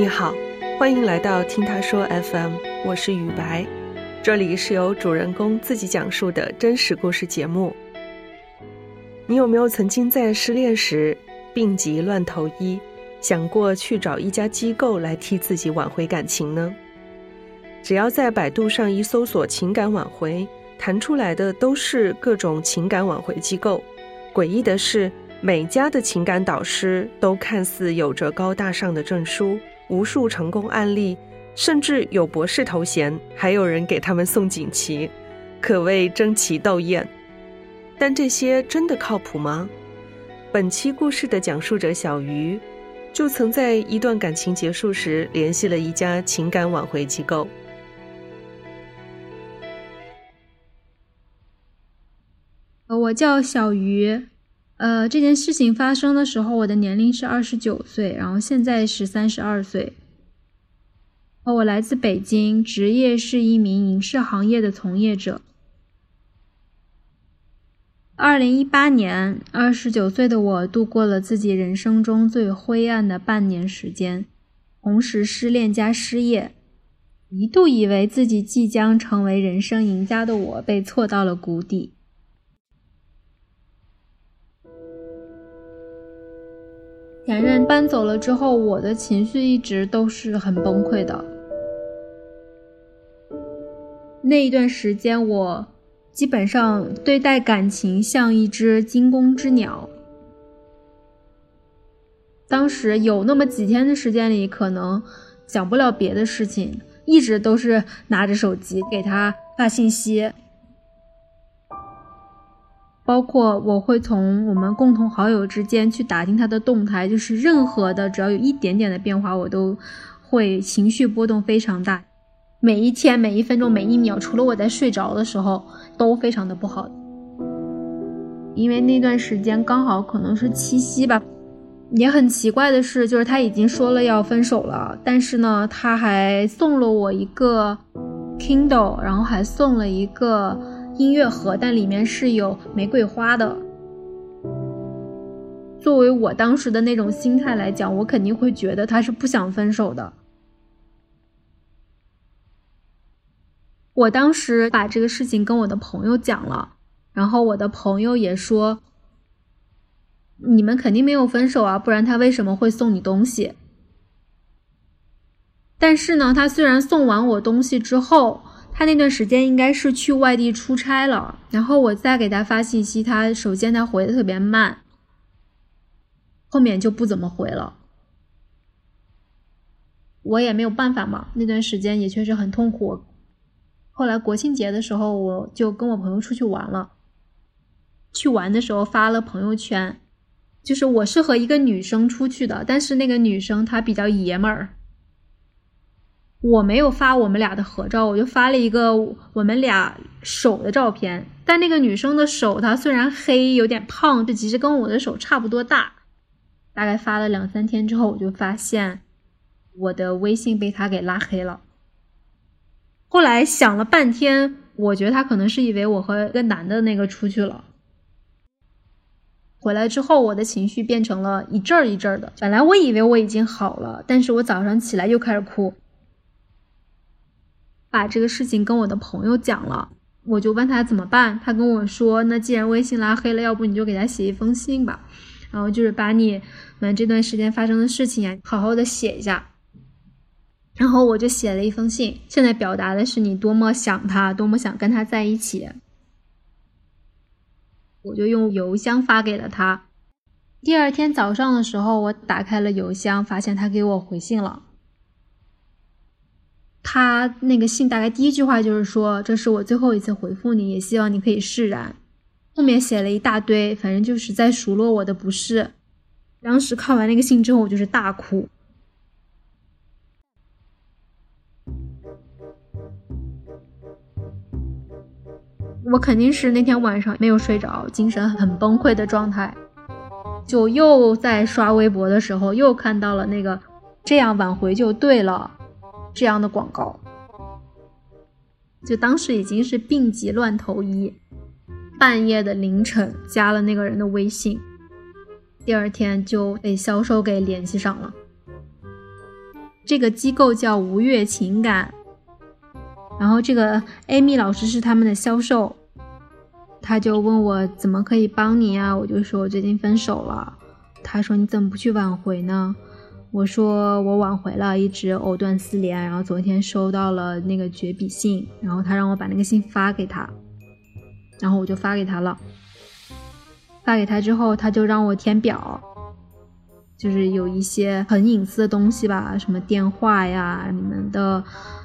你好，欢迎来到听他说 FM，我是雨白，这里是由主人公自己讲述的真实故事节目。你有没有曾经在失恋时病急乱投医，想过去找一家机构来替自己挽回感情呢？只要在百度上一搜索“情感挽回”，弹出来的都是各种情感挽回机构。诡异的是。每家的情感导师都看似有着高大上的证书、无数成功案例，甚至有博士头衔，还有人给他们送锦旗，可谓争奇斗艳。但这些真的靠谱吗？本期故事的讲述者小鱼，就曾在一段感情结束时联系了一家情感挽回机构。我叫小鱼。呃，这件事情发生的时候，我的年龄是二十九岁，然后现在是三十二岁。我来自北京，职业是一名影视行业的从业者。二零一八年，二十九岁的我度过了自己人生中最灰暗的半年时间，同时失恋加失业，一度以为自己即将成为人生赢家的我，被挫到了谷底。前任搬走了之后，我的情绪一直都是很崩溃的。那一段时间，我基本上对待感情像一只惊弓之鸟。当时有那么几天的时间里，可能想不了别的事情，一直都是拿着手机给他发信息。包括我会从我们共同好友之间去打听他的动态，就是任何的只要有一点点的变化，我都会情绪波动非常大。每一天、每一分钟、每一秒，除了我在睡着的时候，都非常的不好。因为那段时间刚好可能是七夕吧，也很奇怪的是，就是他已经说了要分手了，但是呢，他还送了我一个 Kindle，然后还送了一个。音乐盒，但里面是有玫瑰花的。作为我当时的那种心态来讲，我肯定会觉得他是不想分手的。我当时把这个事情跟我的朋友讲了，然后我的朋友也说：“你们肯定没有分手啊，不然他为什么会送你东西？”但是呢，他虽然送完我东西之后。他那段时间应该是去外地出差了，然后我再给他发信息，他首先他回的特别慢，后面就不怎么回了。我也没有办法嘛，那段时间也确实很痛苦。后来国庆节的时候，我就跟我朋友出去玩了。去玩的时候发了朋友圈，就是我是和一个女生出去的，但是那个女生她比较爷们儿。我没有发我们俩的合照，我就发了一个我们俩手的照片。但那个女生的手，她虽然黑，有点胖，这其实跟我的手差不多大。大概发了两三天之后，我就发现我的微信被她给拉黑了。后来想了半天，我觉得她可能是以为我和一个男的那个出去了。回来之后，我的情绪变成了一阵儿一阵儿的。本来我以为我已经好了，但是我早上起来又开始哭。把这个事情跟我的朋友讲了，我就问他怎么办，他跟我说：“那既然微信拉黑了，要不你就给他写一封信吧，然后就是把你们这段时间发生的事情呀，好好的写一下。”然后我就写了一封信，现在表达的是你多么想他，多么想跟他在一起。我就用邮箱发给了他。第二天早上的时候，我打开了邮箱，发现他给我回信了。他那个信大概第一句话就是说：“这是我最后一次回复你，也希望你可以释然。”后面写了一大堆，反正就是在数落我的不是。当时看完那个信之后，我就是大哭。我肯定是那天晚上没有睡着，精神很崩溃的状态，就又在刷微博的时候，又看到了那个“这样挽回就对了”。这样的广告，就当时已经是病急乱投医，半夜的凌晨加了那个人的微信，第二天就被销售给联系上了。这个机构叫吴越情感，然后这个 Amy 老师是他们的销售，他就问我怎么可以帮你啊？我就说我最近分手了。他说你怎么不去挽回呢？我说我挽回了，一直藕断丝连。然后昨天收到了那个绝笔信，然后他让我把那个信发给他，然后我就发给他了。发给他之后，他就让我填表。就是有一些很隐私的东西吧，什么电话呀、你们的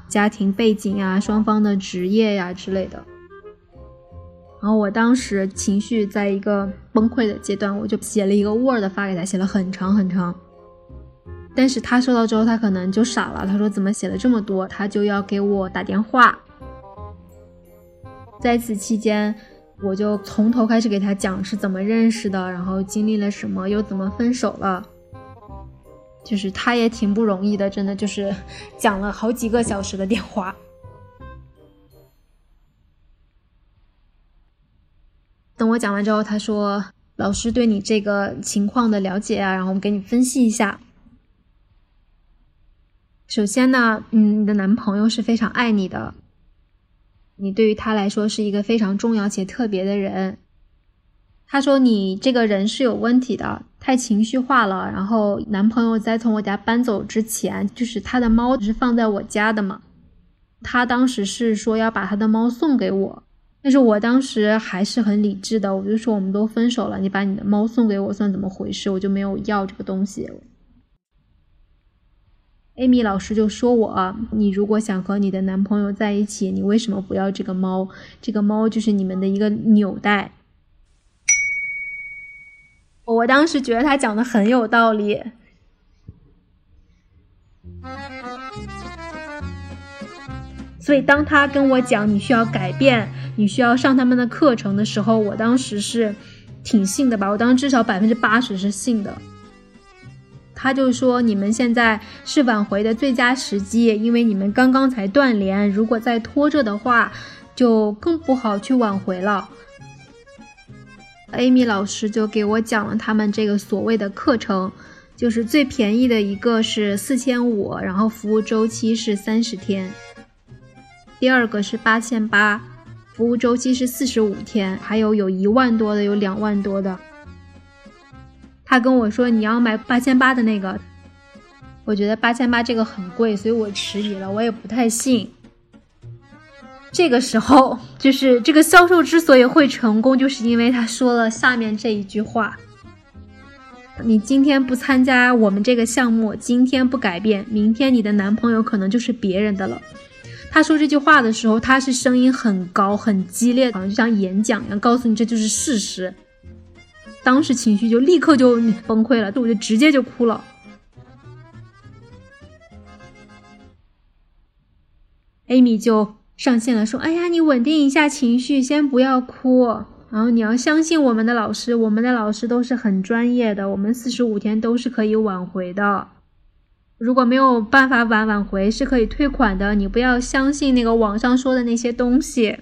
家庭背景呀、双方的职业呀之类的。然后我当时情绪在一个崩溃的阶段，我就写了一个 Word 发给他，写了很长很长。但是他收到之后，他可能就傻了，他说怎么写了这么多？他就要给我打电话。在此期间，我就从头开始给他讲是怎么认识的，然后经历了什么，又怎么分手了。就是他也挺不容易的，真的就是 讲了好几个小时的电话。等我讲完之后，他说：“老师对你这个情况的了解啊，然后我们给你分析一下。首先呢，嗯，你的男朋友是非常爱你的，你对于他来说是一个非常重要且特别的人。他说你这个人是有问题的。”太情绪化了，然后男朋友在从我家搬走之前，就是他的猫是放在我家的嘛，他当时是说要把他的猫送给我，但是我当时还是很理智的，我就说我们都分手了，你把你的猫送给我算怎么回事？我就没有要这个东西。Amy 老师就说我，你如果想和你的男朋友在一起，你为什么不要这个猫？这个猫就是你们的一个纽带。我当时觉得他讲的很有道理，所以当他跟我讲你需要改变，你需要上他们的课程的时候，我当时是挺信的吧？我当时至少百分之八十是信的。他就说你们现在是挽回的最佳时机，因为你们刚刚才断联，如果再拖着的话，就更不好去挽回了。Amy 老师就给我讲了他们这个所谓的课程，就是最便宜的一个是四千五，然后服务周期是三十天；第二个是八千八，服务周期是四十五天；还有有一万多的，有两万多的。他跟我说你要买八千八的那个，我觉得八千八这个很贵，所以我迟疑了，我也不太信。这个时候，就是这个销售之所以会成功，就是因为他说了下面这一句话：“你今天不参加我们这个项目，今天不改变，明天你的男朋友可能就是别人的了。”他说这句话的时候，他是声音很高、很激烈，好像就像演讲一样，告诉你这就是事实。当时情绪就立刻就崩溃了，就我就直接就哭了。Amy 就。上线了，说：“哎呀，你稳定一下情绪，先不要哭。然后你要相信我们的老师，我们的老师都是很专业的，我们四十五天都是可以挽回的。如果没有办法挽挽回，是可以退款的。你不要相信那个网上说的那些东西。”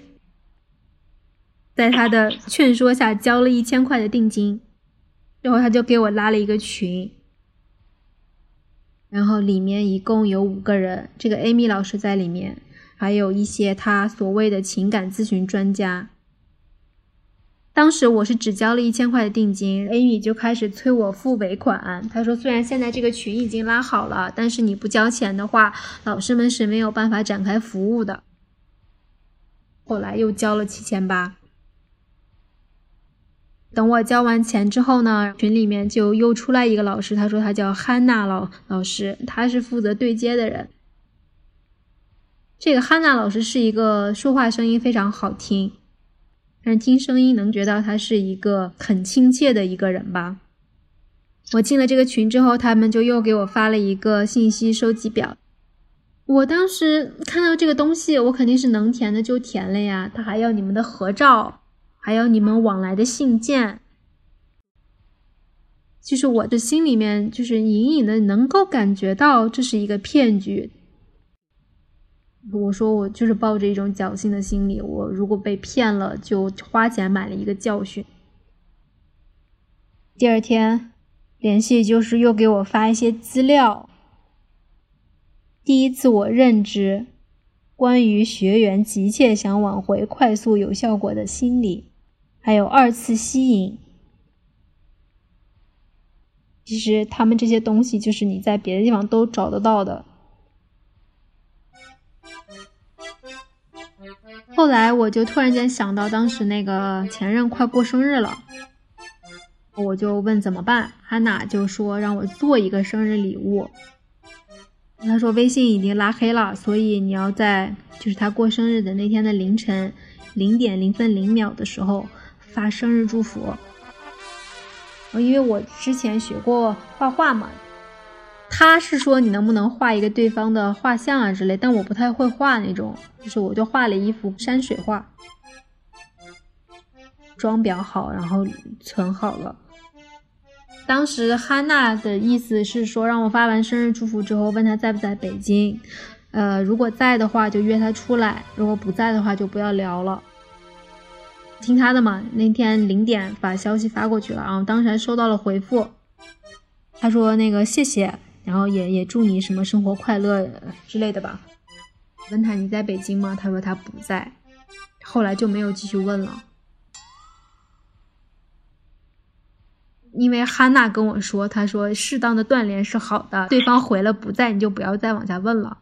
在他的劝说下，交了一千块的定金，然后他就给我拉了一个群，然后里面一共有五个人，这个 Amy 老师在里面。还有一些他所谓的情感咨询专家。当时我是只交了一千块的定金，Amy 就开始催我付尾款。他说：“虽然现在这个群已经拉好了，但是你不交钱的话，老师们是没有办法展开服务的。”后来又交了七千八。等我交完钱之后呢，群里面就又出来一个老师，他说他叫汉娜老老师，他是负责对接的人。这个汉娜老师是一个说话声音非常好听，但是听声音能觉得他是一个很亲切的一个人吧。我进了这个群之后，他们就又给我发了一个信息收集表。我当时看到这个东西，我肯定是能填的就填了呀。他还要你们的合照，还有你们往来的信件。其实我的心里面就是隐隐的能够感觉到这是一个骗局。我说我就是抱着一种侥幸的心理，我如果被骗了，就花钱买了一个教训。第二天联系就是又给我发一些资料，第一次我认知关于学员急切想挽回、快速有效果的心理，还有二次吸引。其实他们这些东西就是你在别的地方都找得到的。后来我就突然间想到，当时那个前任快过生日了，我就问怎么办，安娜就说让我做一个生日礼物。他说微信已经拉黑了，所以你要在就是他过生日的那天的凌晨零点零分零秒的时候发生日祝福。因为我之前学过画画嘛，他是说你能不能画一个对方的画像啊之类，但我不太会画那种，就是我就画了一幅山水画，装裱好，然后存好了。当时哈娜的意思是说，让我发完生日祝福之后，问他在不在北京，呃，如果在的话就约他出来，如果不在的话就不要聊了。听他的嘛，那天零点把消息发过去了，然后当时还收到了回复，他说那个谢谢，然后也也祝你什么生活快乐之类的吧。问他你在北京吗？他说他不在，后来就没有继续问了。因为哈娜跟我说，她说适当的锻炼是好的。对方回了不在，你就不要再往下问了。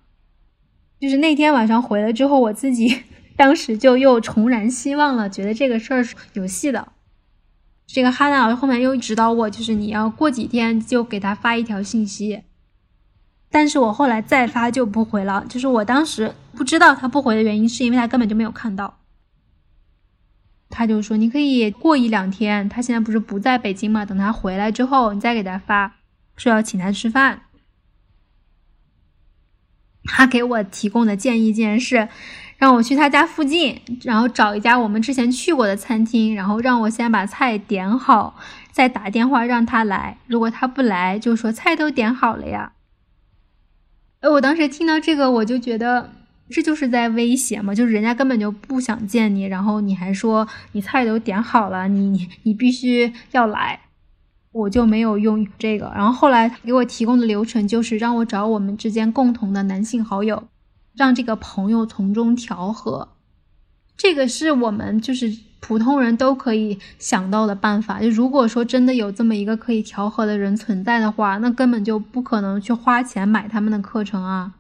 就是那天晚上回来之后，我自己当时就又重燃希望了，觉得这个事儿是有戏的。这个哈娜老师后面又指导我，就是你要过几天就给他发一条信息。但是我后来再发就不回了，就是我当时不知道他不回的原因，是因为他根本就没有看到。他就说：“你可以过一两天，他现在不是不在北京嘛？等他回来之后，你再给他发，说要请他吃饭。”他给我提供的建议竟然是让我去他家附近，然后找一家我们之前去过的餐厅，然后让我先把菜点好，再打电话让他来。如果他不来，就说菜都点好了呀。哎，我当时听到这个，我就觉得。这就是在威胁嘛，就是人家根本就不想见你，然后你还说你菜都点好了，你你你必须要来，我就没有用这个。然后后来给我提供的流程就是让我找我们之间共同的男性好友，让这个朋友从中调和。这个是我们就是普通人都可以想到的办法。就如果说真的有这么一个可以调和的人存在的话，那根本就不可能去花钱买他们的课程啊。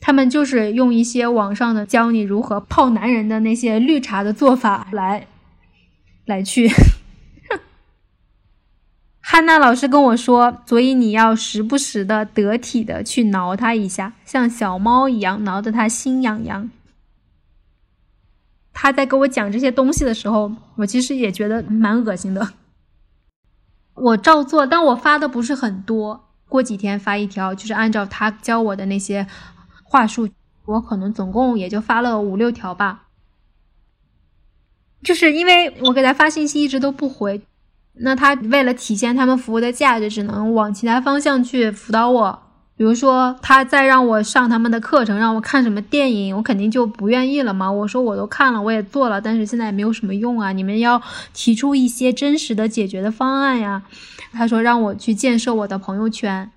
他们就是用一些网上的教你如何泡男人的那些绿茶的做法来，来去。安娜老师跟我说，所以你要时不时的得体的去挠他一下，像小猫一样挠得他心痒痒。他在跟我讲这些东西的时候，我其实也觉得蛮恶心的。我照做，但我发的不是很多，过几天发一条，就是按照他教我的那些。话术，我可能总共也就发了五六条吧，就是因为我给他发信息一直都不回，那他为了体现他们服务的价值，只能往其他方向去辅导我。比如说，他再让我上他们的课程，让我看什么电影，我肯定就不愿意了嘛。我说我都看了，我也做了，但是现在也没有什么用啊。你们要提出一些真实的解决的方案呀。他说让我去建设我的朋友圈。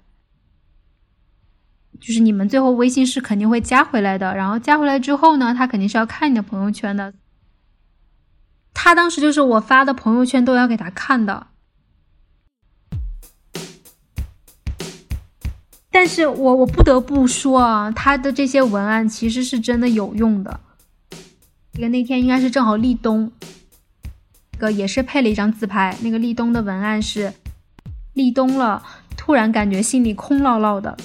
就是你们最后微信是肯定会加回来的，然后加回来之后呢，他肯定是要看你的朋友圈的。他当时就是我发的朋友圈都要给他看的，但是我我不得不说啊，他的这些文案其实是真的有用的。那个那天应该是正好立冬，个也是配了一张自拍，那个立冬的文案是立冬了，突然感觉心里空落落的。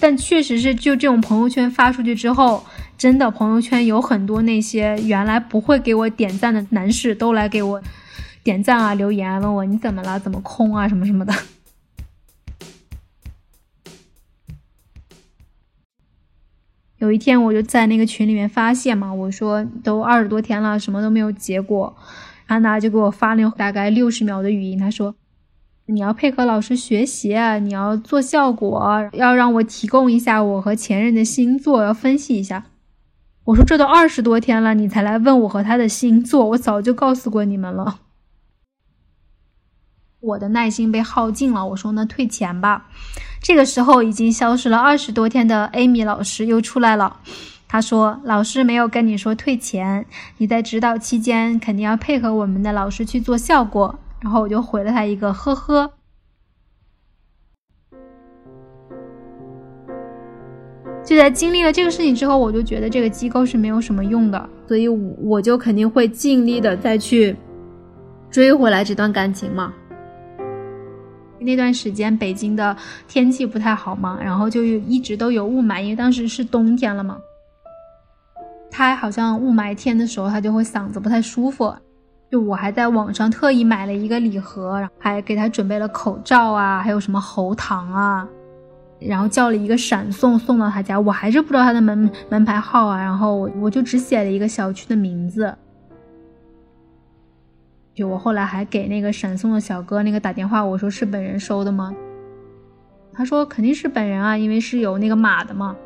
但确实是，就这种朋友圈发出去之后，真的朋友圈有很多那些原来不会给我点赞的男士都来给我点赞啊、留言啊，问我你怎么了、怎么空啊、什么什么的。有一天我就在那个群里面发现嘛，我说都二十多天了，什么都没有结果，安娜就给我发了大概六十秒的语音，她说。你要配合老师学习，你要做效果，要让我提供一下我和前任的星座，要分析一下。我说这都二十多天了，你才来问我和他的星座，我早就告诉过你们了。我的耐心被耗尽了，我说那退钱吧。这个时候已经消失了二十多天的 Amy 老师又出来了。他说：“老师没有跟你说退钱，你在指导期间肯定要配合我们的老师去做效果。”然后我就回了他一个呵呵。就在经历了这个事情之后，我就觉得这个机构是没有什么用的，所以我就肯定会尽力的再去追回来这段感情嘛。那段时间北京的天气不太好嘛，然后就一直都有雾霾，因为当时是冬天了嘛。他好像雾霾天的时候，他就会嗓子不太舒服。就我还在网上特意买了一个礼盒，还给他准备了口罩啊，还有什么喉糖啊，然后叫了一个闪送送到他家。我还是不知道他的门门牌号啊，然后我我就只写了一个小区的名字。就我后来还给那个闪送的小哥那个打电话，我说是本人收的吗？他说肯定是本人啊，因为是有那个码的嘛。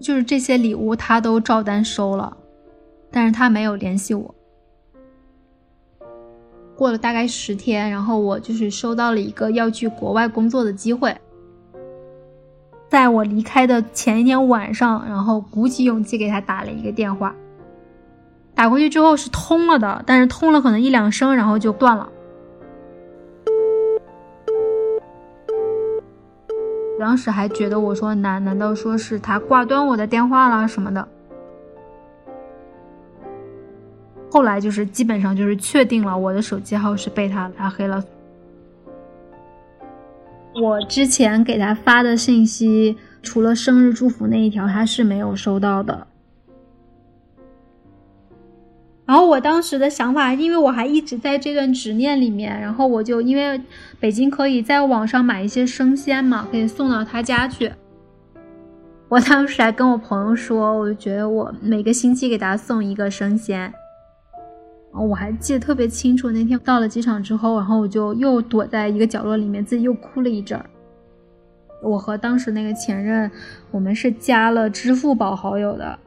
就是这些礼物他都照单收了，但是他没有联系我。过了大概十天，然后我就是收到了一个要去国外工作的机会，在我离开的前一天晚上，然后鼓起勇气给他打了一个电话，打过去之后是通了的，但是通了可能一两声，然后就断了。当时还觉得我说难，难道说是他挂断我的电话了什么的？后来就是基本上就是确定了我的手机号是被他拉黑了。我之前给他发的信息，除了生日祝福那一条，他是没有收到的。然后我当时的想法，因为我还一直在这段执念里面，然后我就因为北京可以在网上买一些生鲜嘛，可以送到他家去。我当时还跟我朋友说，我就觉得我每个星期给他送一个生鲜。我还记得特别清楚，那天到了机场之后，然后我就又躲在一个角落里面，自己又哭了一阵儿。我和当时那个前任，我们是加了支付宝好友的。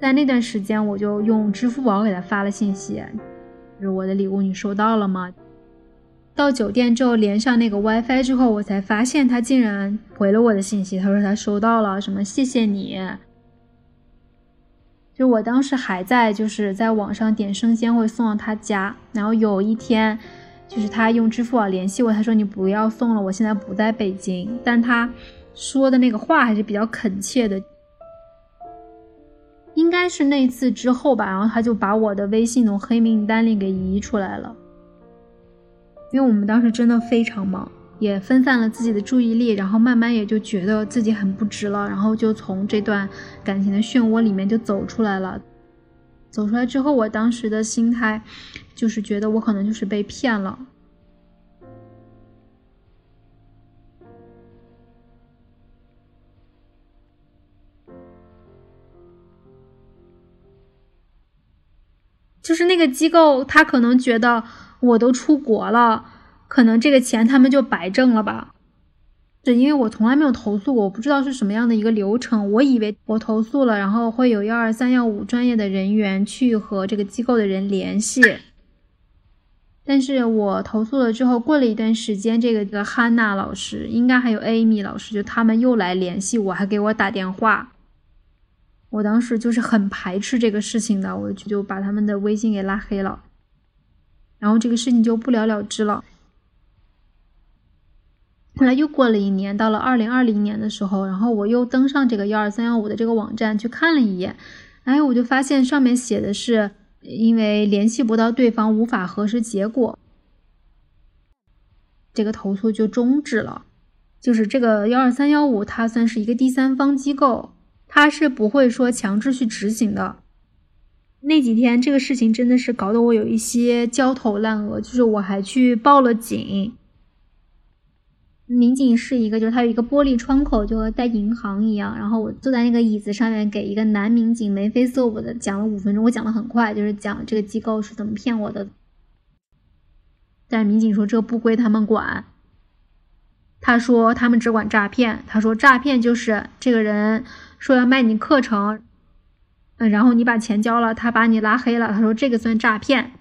在那段时间，我就用支付宝给他发了信息，就是我的礼物你收到了吗？到酒店之后连上那个 WiFi 之后，我才发现他竟然回了我的信息，他说他收到了，什么谢谢你。就我当时还在就是在网上点生鲜会送到他家，然后有一天就是他用支付宝联系我，他说你不要送了，我现在不在北京，但他说的那个话还是比较恳切的。应该是那次之后吧，然后他就把我的微信从黑名单里给移出来了，因为我们当时真的非常忙，也分散了自己的注意力，然后慢慢也就觉得自己很不值了，然后就从这段感情的漩涡里面就走出来了。走出来之后，我当时的心态就是觉得我可能就是被骗了。就是那个机构，他可能觉得我都出国了，可能这个钱他们就白挣了吧？是因为我从来没有投诉过，我不知道是什么样的一个流程。我以为我投诉了，然后会有幺二三幺五专业的人员去和这个机构的人联系。但是我投诉了之后，过了一段时间，这个这个汉娜老师，应该还有 Amy 老师，就他们又来联系我，还给我打电话。我当时就是很排斥这个事情的，我就就把他们的微信给拉黑了，然后这个事情就不了了之了。后来又过了一年，到了二零二零年的时候，然后我又登上这个幺二三幺五的这个网站去看了一眼，哎，我就发现上面写的是因为联系不到对方，无法核实结果，这个投诉就终止了。就是这个幺二三幺五，它算是一个第三方机构。它是不会说强制去执行的。那几天这个事情真的是搞得我有一些焦头烂额，就是我还去报了警。民警是一个，就是他有一个玻璃窗口，就和在银行一样。然后我坐在那个椅子上面，给一个男民警眉飞色舞的讲了五分钟。我讲的很快，就是讲这个机构是怎么骗我的。但民警说这不归他们管。他说他们只管诈骗。他说诈骗就是这个人。说要卖你课程，嗯，然后你把钱交了，他把你拉黑了。他说这个算诈骗。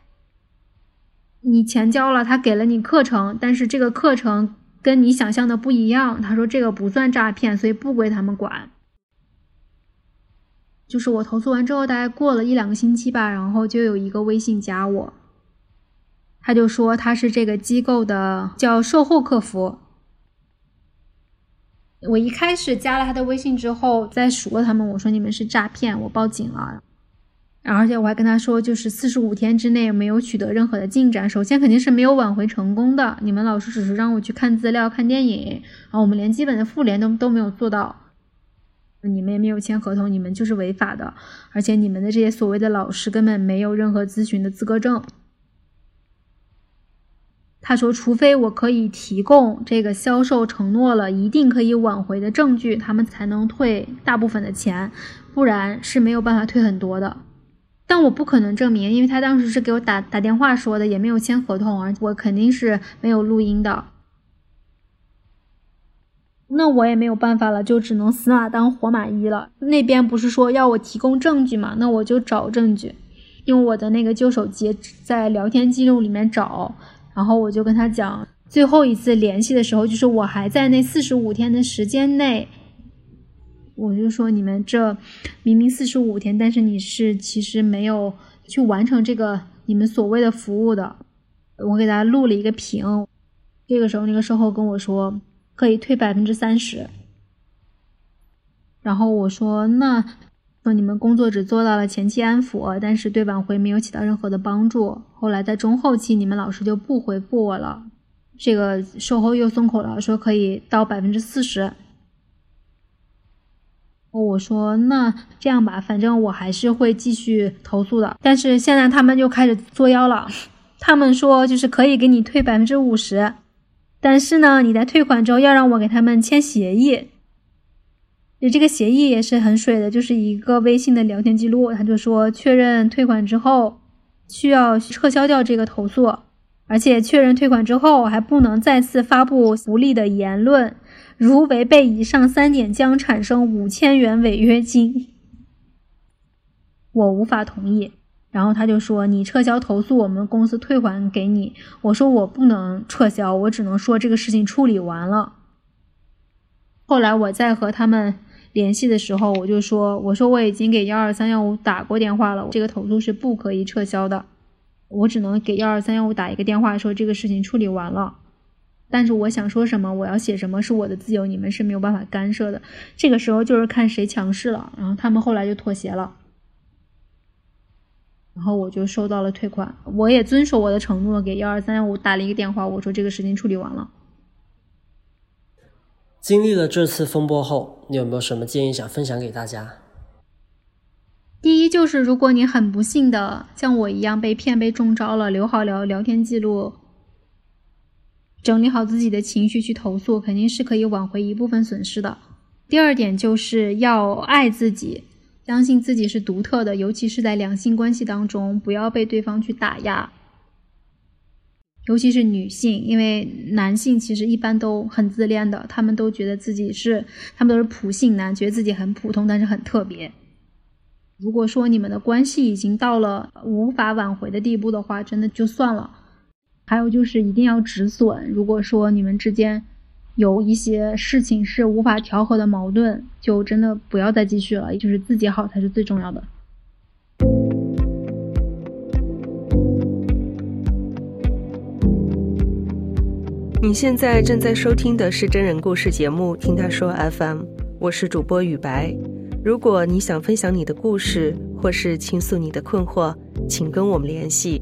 你钱交了，他给了你课程，但是这个课程跟你想象的不一样。他说这个不算诈骗，所以不归他们管。就是我投诉完之后，大概过了一两个星期吧，然后就有一个微信加我，他就说他是这个机构的叫售后客服。我一开始加了他的微信之后，再数落他们，我说你们是诈骗，我报警了。而且我还跟他说，就是四十五天之内没有取得任何的进展。首先肯定是没有挽回成功的，你们老师只是让我去看资料、看电影，然后我们连基本的复联都都没有做到。你们也没有签合同，你们就是违法的。而且你们的这些所谓的老师根本没有任何咨询的资格证。他说，除非我可以提供这个销售承诺了一定可以挽回的证据，他们才能退大部分的钱，不然是没有办法退很多的。但我不可能证明，因为他当时是给我打打电话说的，也没有签合同，而我肯定是没有录音的。那我也没有办法了，就只能死马当活马医了。那边不是说要我提供证据嘛？那我就找证据，用我的那个旧手机在聊天记录里面找，然后我就跟他讲，最后一次联系的时候，就是我还在那四十五天的时间内。我就说你们这明明四十五天，但是你是其实没有去完成这个你们所谓的服务的。我给大家录了一个屏，这个时候那个售后跟我说可以退百分之三十，然后我说那说你们工作只做到了前期安抚，但是对挽回没有起到任何的帮助。后来在中后期你们老师就不回复我了，这个售后又松口了，说可以到百分之四十。我说那这样吧，反正我还是会继续投诉的。但是现在他们就开始作妖了，他们说就是可以给你退百分之五十，但是呢，你在退款之后要让我给他们签协议。就这个协议也是很水的，就是一个微信的聊天记录，他就说确认退款之后需要撤销掉这个投诉，而且确认退款之后还不能再次发布不利的言论。如违背以上三点，将产生五千元违约金。我无法同意。然后他就说：“你撤销投诉，我们公司退还给你。”我说：“我不能撤销，我只能说这个事情处理完了。”后来我在和他们联系的时候，我就说：“我说我已经给幺二三幺五打过电话了，这个投诉是不可以撤销的，我只能给幺二三幺五打一个电话，说这个事情处理完了。”但是我想说什么，我要写什么是我的自由，你们是没有办法干涉的。这个时候就是看谁强势了，然后他们后来就妥协了，然后我就收到了退款，我也遵守我的承诺，给幺二三幺五打了一个电话，我说这个事情处理完了。经历了这次风波后，你有没有什么建议想分享给大家？第一就是，如果你很不幸的像我一样被骗、被中招了，留好聊聊天记录。整理好自己的情绪去投诉，肯定是可以挽回一部分损失的。第二点就是要爱自己，相信自己是独特的，尤其是在两性关系当中，不要被对方去打压。尤其是女性，因为男性其实一般都很自恋的，他们都觉得自己是，他们都是普性男，觉得自己很普通，但是很特别。如果说你们的关系已经到了无法挽回的地步的话，真的就算了。还有就是一定要止损。如果说你们之间有一些事情是无法调和的矛盾，就真的不要再继续了。就是自己好才是最重要的。你现在正在收听的是真人故事节目《听他说 FM》，我是主播雨白。如果你想分享你的故事，或是倾诉你的困惑，请跟我们联系。